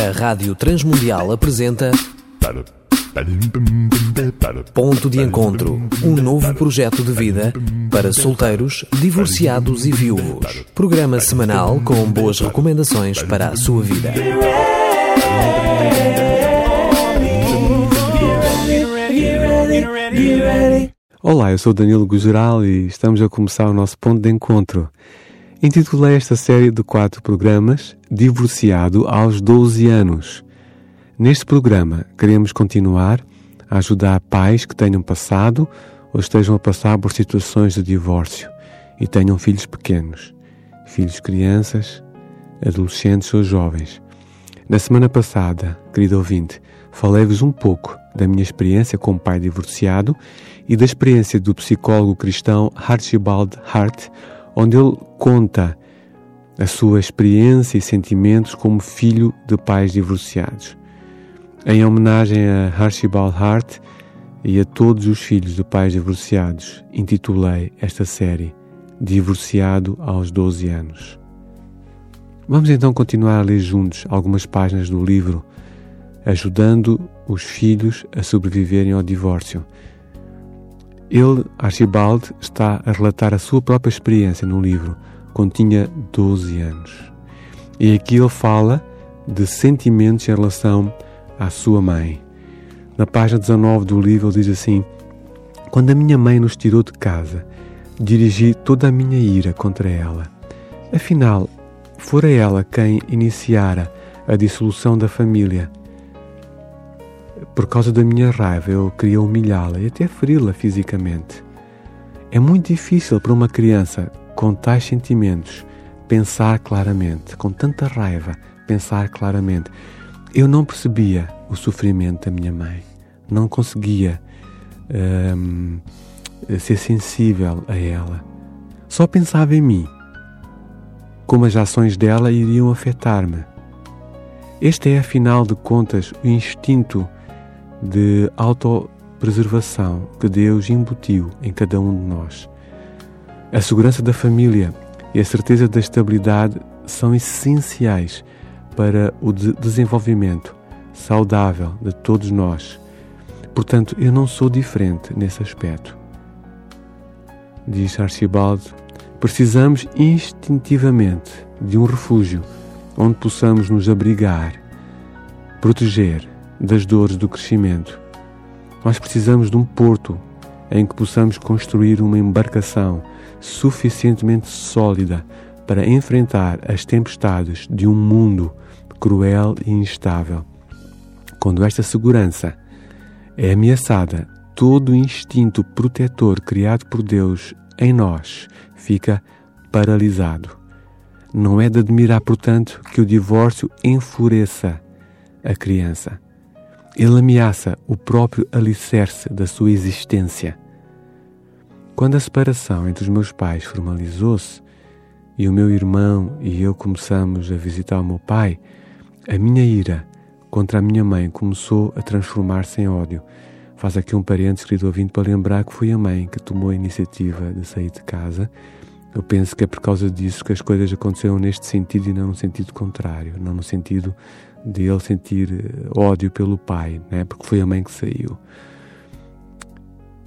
A Rádio Transmundial apresenta Ponto de Encontro, um novo projeto de vida para solteiros, divorciados e viúvos. Programa semanal com boas recomendações para a sua vida. Olá, eu sou Danilo Gugeral e estamos a começar o nosso ponto de encontro. Intitulei esta série de quatro programas Divorciado aos 12 anos. Neste programa, queremos continuar a ajudar pais que tenham passado ou estejam a passar por situações de divórcio e tenham filhos pequenos, filhos crianças, adolescentes ou jovens. Na semana passada, querido ouvinte, falei-vos um pouco da minha experiência como pai divorciado e da experiência do psicólogo cristão Archibald Hart, onde ele conta a sua experiência e sentimentos como filho de pais divorciados. Em homenagem a Archibald Hart e a todos os filhos de pais divorciados, intitulei esta série Divorciado aos 12 anos. Vamos então continuar a ler juntos algumas páginas do livro Ajudando os Filhos a Sobreviverem ao Divórcio. Ele, Archibald, está a relatar a sua própria experiência no livro, quando tinha 12 anos. E aqui ele fala de sentimentos em relação à sua mãe. Na página 19 do livro ele diz assim: Quando a minha mãe nos tirou de casa, dirigi toda a minha ira contra ela. Afinal, fora ela quem iniciara a dissolução da família por causa da minha raiva, eu queria humilhá-la e até feri-la fisicamente. É muito difícil para uma criança com tais sentimentos pensar claramente, com tanta raiva, pensar claramente. Eu não percebia o sofrimento da minha mãe, não conseguia hum, ser sensível a ela. Só pensava em mim, como as ações dela iriam afetar-me. Este é, afinal de contas, o instinto de autopreservação que Deus embutiu em cada um de nós. A segurança da família e a certeza da estabilidade são essenciais para o de desenvolvimento saudável de todos nós. Portanto, eu não sou diferente nesse aspecto. Diz Archibald, precisamos instintivamente de um refúgio onde possamos nos abrigar, proteger das dores do crescimento. Nós precisamos de um porto em que possamos construir uma embarcação suficientemente sólida para enfrentar as tempestades de um mundo cruel e instável. Quando esta segurança é ameaçada, todo o instinto protetor criado por Deus em nós fica paralisado. Não é de admirar, portanto, que o divórcio enfureça a criança. Ele ameaça o próprio alicerce da sua existência. Quando a separação entre os meus pais formalizou-se e o meu irmão e eu começamos a visitar o meu pai, a minha ira contra a minha mãe começou a transformar-se em ódio. Faz aqui um parente querido ouvinte para lembrar que foi a mãe que tomou a iniciativa de sair de casa. Eu penso que é por causa disso que as coisas aconteceram neste sentido e não no sentido contrário, não no sentido de ele sentir eh, ódio pelo pai, né? porque foi a mãe que saiu.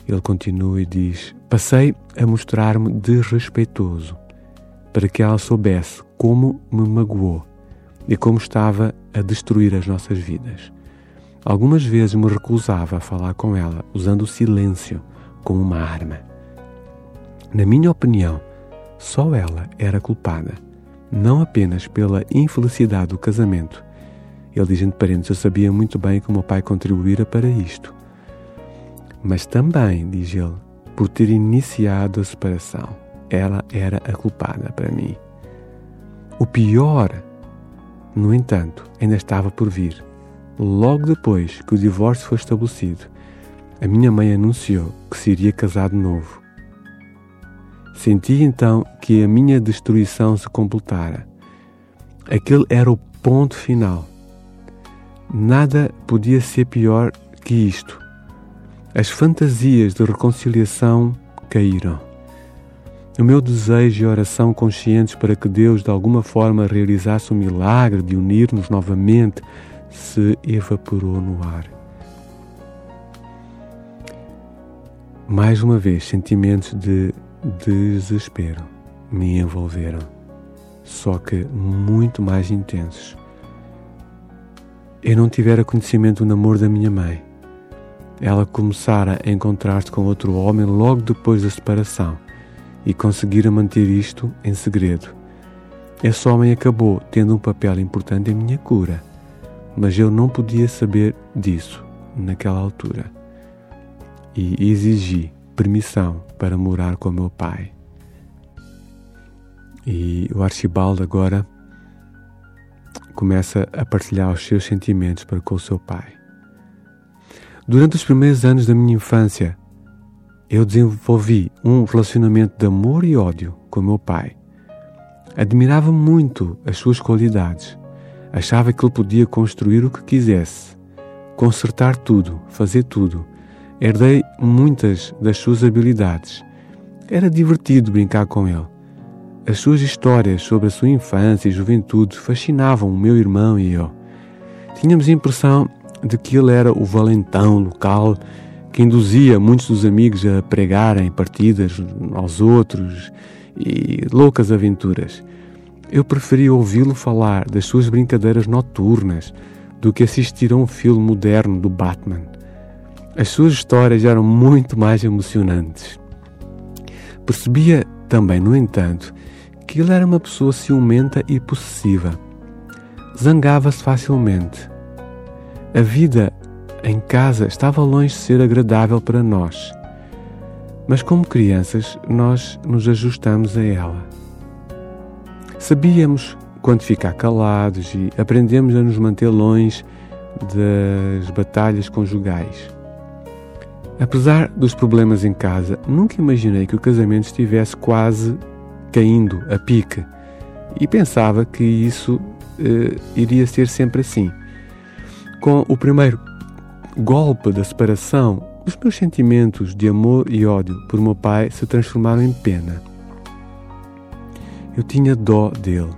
Ele continua e diz: Passei a mostrar-me desrespeitoso para que ela soubesse como me magoou e como estava a destruir as nossas vidas. Algumas vezes me recusava a falar com ela, usando o silêncio como uma arma. Na minha opinião, só ela era culpada, não apenas pela infelicidade do casamento, ele diz entre parênteses: Eu sabia muito bem que o meu pai contribuíra para isto. Mas também, diz ele, por ter iniciado a separação. Ela era a culpada para mim. O pior, no entanto, ainda estava por vir. Logo depois que o divórcio foi estabelecido, a minha mãe anunciou que se iria casar de novo. Senti então que a minha destruição se completara. Aquele era o ponto final. Nada podia ser pior que isto. As fantasias de reconciliação caíram. o meu desejo e oração conscientes para que Deus de alguma forma realizasse o milagre de unir-nos novamente se evaporou no ar. Mais uma vez, sentimentos de desespero me envolveram, só que muito mais intensos. Eu não tivera conhecimento do namoro da minha mãe. Ela começara a encontrar-se com outro homem logo depois da separação e conseguira manter isto em segredo. Esse homem acabou tendo um papel importante em minha cura, mas eu não podia saber disso naquela altura. E exigi permissão para morar com meu pai. E o Archibaldo agora começa a partilhar os seus sentimentos para com o seu pai. Durante os primeiros anos da minha infância, eu desenvolvi um relacionamento de amor e ódio com meu pai. Admirava muito as suas qualidades. Achava que ele podia construir o que quisesse, consertar tudo, fazer tudo. Herdei muitas das suas habilidades. Era divertido brincar com ele. As suas histórias sobre a sua infância e juventude fascinavam o meu irmão e eu. Tínhamos a impressão de que ele era o valentão local que induzia muitos dos amigos a pregarem partidas aos outros e loucas aventuras. Eu preferia ouvi-lo falar das suas brincadeiras noturnas do que assistir a um filme moderno do Batman. As suas histórias eram muito mais emocionantes. Percebia também, no entanto, que ele era uma pessoa ciumenta e possessiva. Zangava-se facilmente. A vida em casa estava longe de ser agradável para nós. Mas, como crianças, nós nos ajustamos a ela. Sabíamos quando ficar calados e aprendemos a nos manter longe das batalhas conjugais. Apesar dos problemas em casa, nunca imaginei que o casamento estivesse quase caindo a pique e pensava que isso eh, iria ser sempre assim. Com o primeiro golpe da separação, os meus sentimentos de amor e ódio por meu pai se transformaram em pena. Eu tinha dó dele,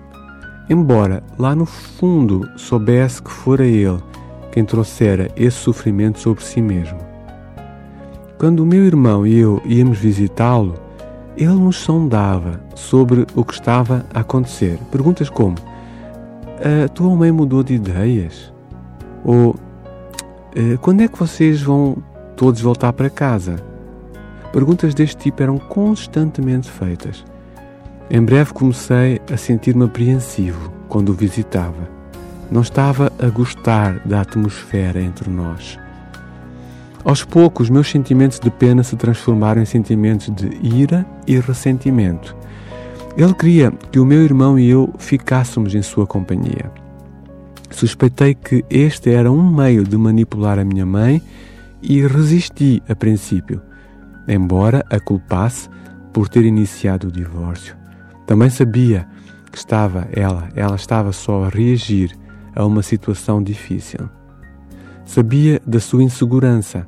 embora lá no fundo soubesse que fora ele quem trouxera esse sofrimento sobre si mesmo. Quando o meu irmão e eu íamos visitá-lo, ele nos sondava sobre o que estava a acontecer. Perguntas como: A tua mãe mudou de ideias? Ou quando é que vocês vão todos voltar para casa? Perguntas deste tipo eram constantemente feitas. Em breve comecei a sentir-me apreensivo quando o visitava. Não estava a gostar da atmosfera entre nós. Aos poucos, meus sentimentos de pena se transformaram em sentimentos de ira e ressentimento. Ele queria que o meu irmão e eu ficássemos em sua companhia. Suspeitei que este era um meio de manipular a minha mãe e resisti a princípio, embora a culpasse por ter iniciado o divórcio. Também sabia que estava ela, ela estava só a reagir a uma situação difícil. Sabia da sua insegurança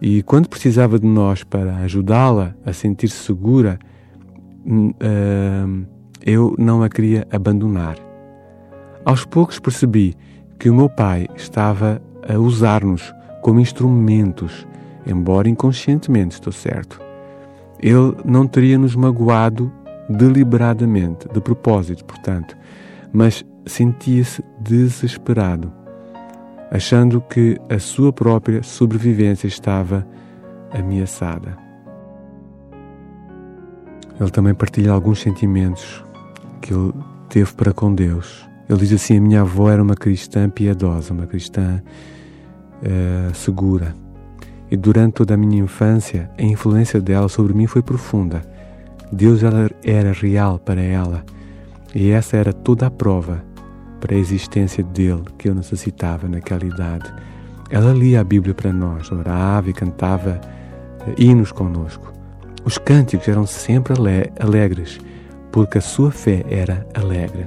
e quando precisava de nós para ajudá-la a sentir-se segura, uh, eu não a queria abandonar. Aos poucos percebi que o meu pai estava a usar-nos como instrumentos, embora inconscientemente, estou certo. Ele não teria nos magoado deliberadamente, de propósito, portanto, mas sentia-se desesperado, achando que a sua própria sobrevivência estava ameaçada. Ele também partilha alguns sentimentos que ele teve para com Deus ele diz assim: A minha avó era uma cristã piedosa, uma cristã uh, segura. E durante toda a minha infância, a influência dela sobre mim foi profunda. Deus era real para ela. E essa era toda a prova para a existência dele que eu necessitava naquela idade. Ela lia a Bíblia para nós, orava e cantava eh, hinos conosco. Os cânticos eram sempre alegres, porque a sua fé era alegre.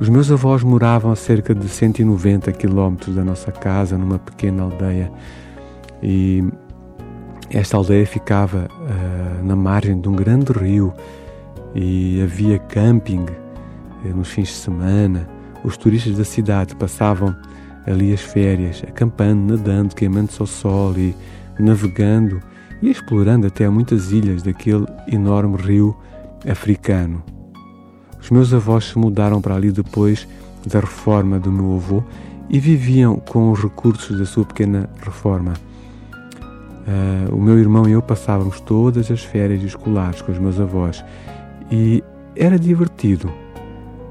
Os meus avós moravam a cerca de 190 quilómetros da nossa casa, numa pequena aldeia. E Esta aldeia ficava uh, na margem de um grande rio e havia camping uh, nos fins de semana. Os turistas da cidade passavam ali as férias, acampando, nadando, queimando-se ao sol e navegando e explorando até muitas ilhas daquele enorme rio africano. Os meus avós se mudaram para ali depois da reforma do meu avô e viviam com os recursos da sua pequena reforma. Uh, o meu irmão e eu passávamos todas as férias escolares com os meus avós e era divertido.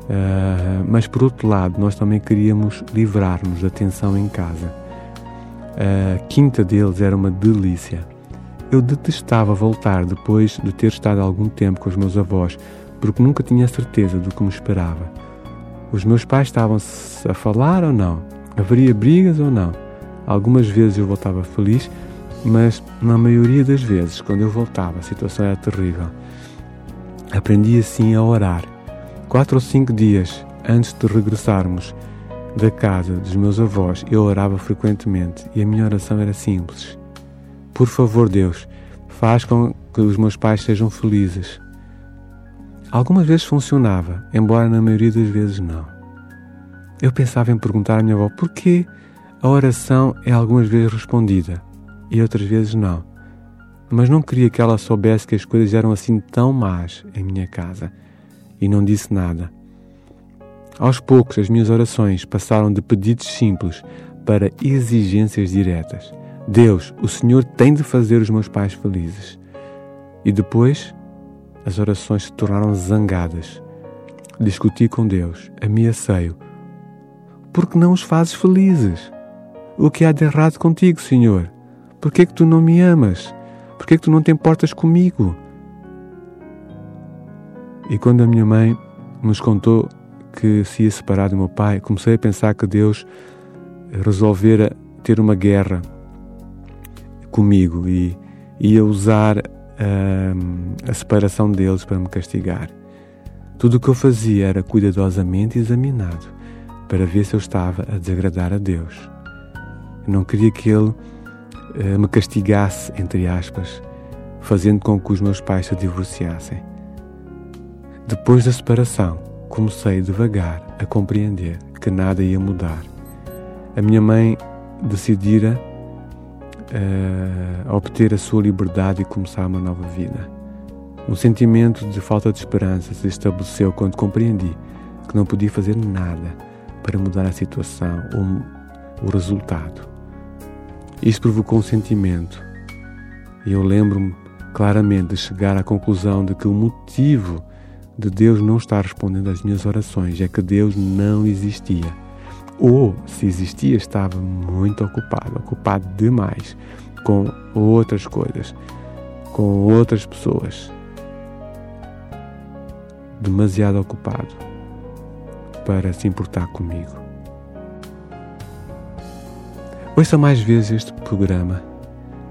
Uh, mas por outro lado, nós também queríamos livrar-nos da tensão em casa. A quinta deles era uma delícia. Eu detestava voltar depois de ter estado algum tempo com os meus avós, porque nunca tinha certeza do que me esperava. Os meus pais estavam-se a falar ou não? Haveria brigas ou não? Algumas vezes eu voltava feliz, mas na maioria das vezes, quando eu voltava, a situação era terrível. Aprendi assim a orar. Quatro ou cinco dias antes de regressarmos da casa dos meus avós, eu orava frequentemente e a minha oração era simples: Por favor, Deus, faz com que os meus pais sejam felizes. Algumas vezes funcionava, embora na maioria das vezes não. Eu pensava em perguntar à minha avó por que a oração é algumas vezes respondida e outras vezes não. Mas não queria que ela soubesse que as coisas eram assim tão más em minha casa e não disse nada. Aos poucos, as minhas orações passaram de pedidos simples para exigências diretas. Deus, o Senhor tem de fazer os meus pais felizes. E depois, as orações se tornaram zangadas. Discuti com Deus, ameacei-o. Por que não os fazes felizes? O que há de errado contigo, Senhor? Por que é que tu não me amas? Por que é que tu não te importas comigo? E quando a minha mãe nos contou que se ia separar do meu pai, comecei a pensar que Deus resolvera ter uma guerra comigo e ia usar uh, a separação deles para me castigar. Tudo o que eu fazia era cuidadosamente examinado para ver se eu estava a desagradar a Deus. Eu não queria que Ele uh, me castigasse, entre aspas, fazendo com que os meus pais se divorciassem. Depois da separação, comecei devagar a compreender que nada ia mudar. A minha mãe decidira uh, obter a sua liberdade e começar uma nova vida. Um sentimento de falta de esperança se estabeleceu quando compreendi que não podia fazer nada para mudar a situação ou o resultado. Isso provocou um sentimento e eu lembro-me claramente de chegar à conclusão de que o motivo de Deus não estar respondendo às minhas orações é que Deus não existia. Ou, se existia, estava muito ocupado, ocupado demais com outras coisas, com outras pessoas. Demasiado ocupado para se importar comigo. Ouça mais vezes este programa.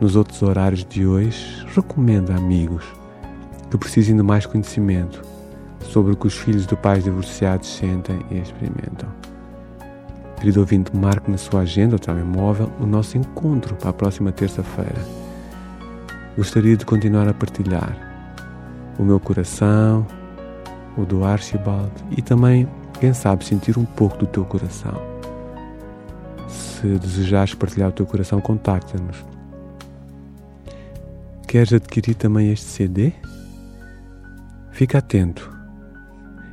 Nos outros horários de hoje, recomenda a amigos que precisem de mais conhecimento sobre o que os filhos de pais divorciados sentem e experimentam. Querido ouvinte, marque na sua agenda ou telemóvel o nosso encontro para a próxima terça-feira. Gostaria de continuar a partilhar o meu coração, o do Archibald e também, quem sabe, sentir um pouco do teu coração. Se desejares partilhar o teu coração, contacta-nos. Queres adquirir também este CD? Fica atento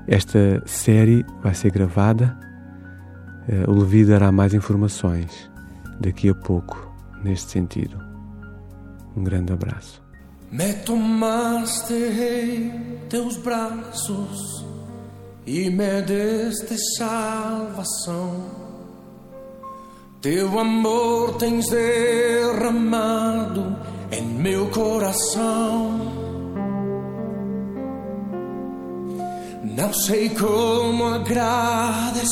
esta série vai ser gravada. Uh, o Levi dará mais informações daqui a pouco neste sentido. Um grande abraço. Me tomaste em teus braços e me deste salvação. Teu amor tens derramado em meu coração. Não sei como agradecer-te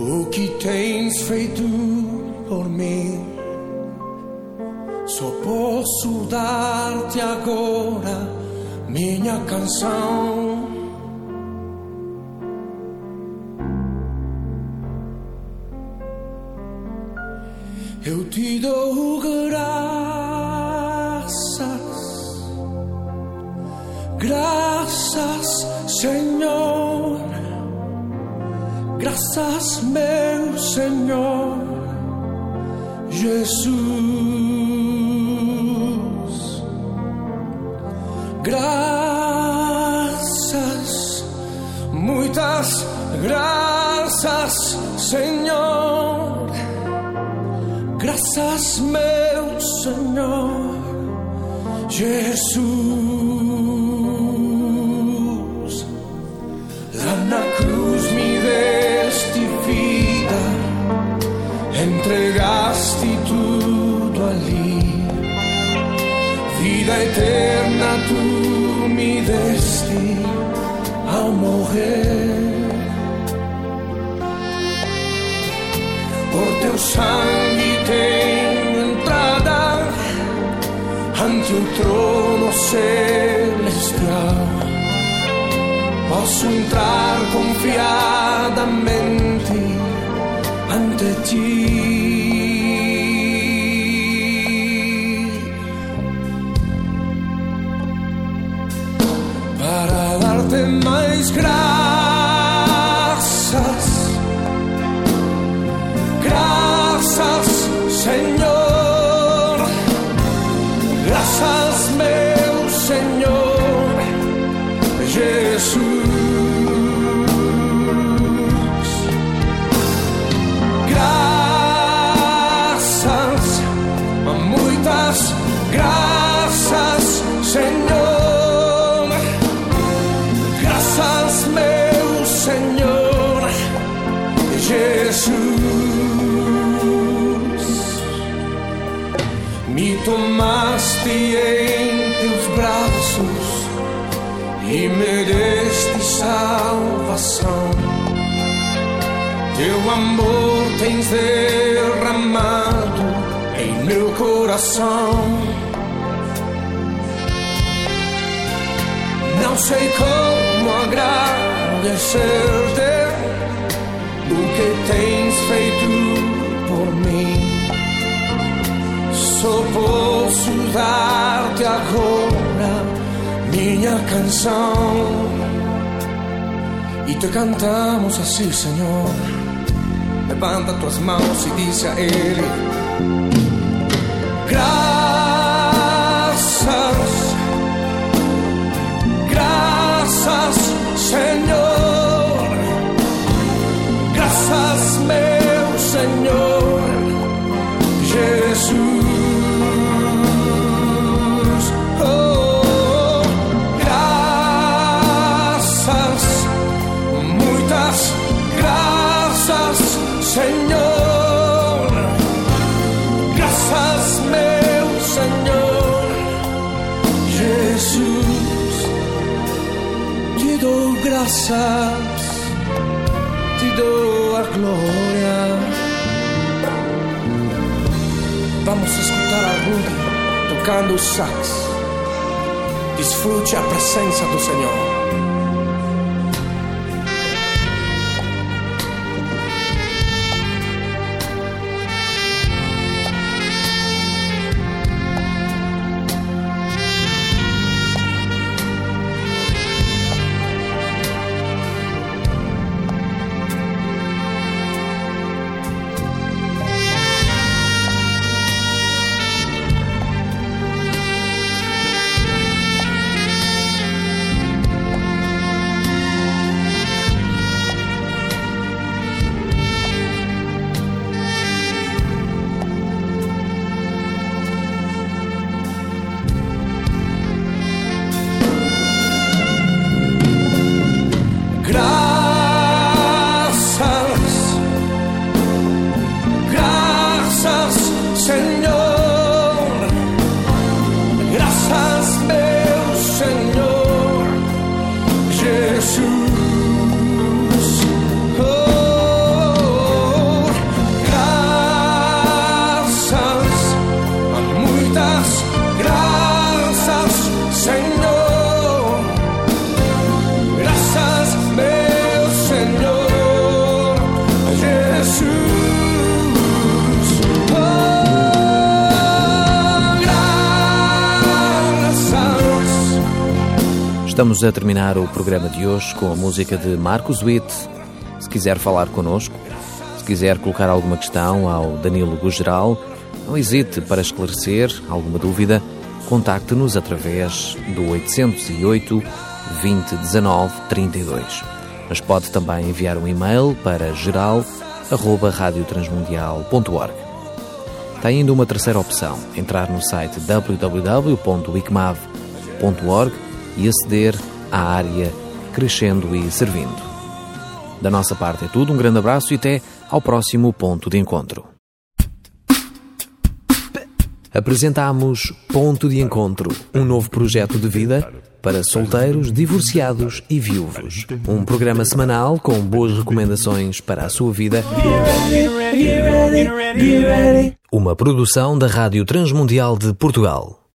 o que tens feito por mim. Só posso dar-te agora minha canção. eu te dou graças, Senhor, graças, meu Senhor, Jesus, graças, muitas graças, Senhor. Graças, meu Senhor Jesus. Eterna tu me deste ao morrer. Por teu sangue tenho entrada ante o trono celestial. Posso entrar confiadamente ante ti. Teu amor tens derramado em meu coração. Não sei como agradecer-te o que tens feito por mim. Só posso dar-te agora minha canção. E te cantamos assim, Senhor. Levanta tuas mãos e diz a Ele: Graças, te dou a glória. Vamos escutar a Rudy tocando o sax. Desfrute a presença do Senhor. Estamos a terminar o programa de hoje com a música de Marcos Witt. Se quiser falar connosco, se quiser colocar alguma questão ao Danilo Gugeral, não hesite para esclarecer alguma dúvida, contacte-nos através do 808 20 19 32. Mas pode também enviar um e-mail para geral@radiotransmundial.org. Tem ainda uma terceira opção: entrar no site www.wicmav.org e aceder à área Crescendo e Servindo. Da nossa parte é tudo, um grande abraço e até ao próximo ponto de encontro. Apresentamos Ponto de Encontro, um novo projeto de vida para solteiros, divorciados e viúvos. Um programa semanal com boas recomendações para a sua vida. Uma produção da Rádio Transmundial de Portugal.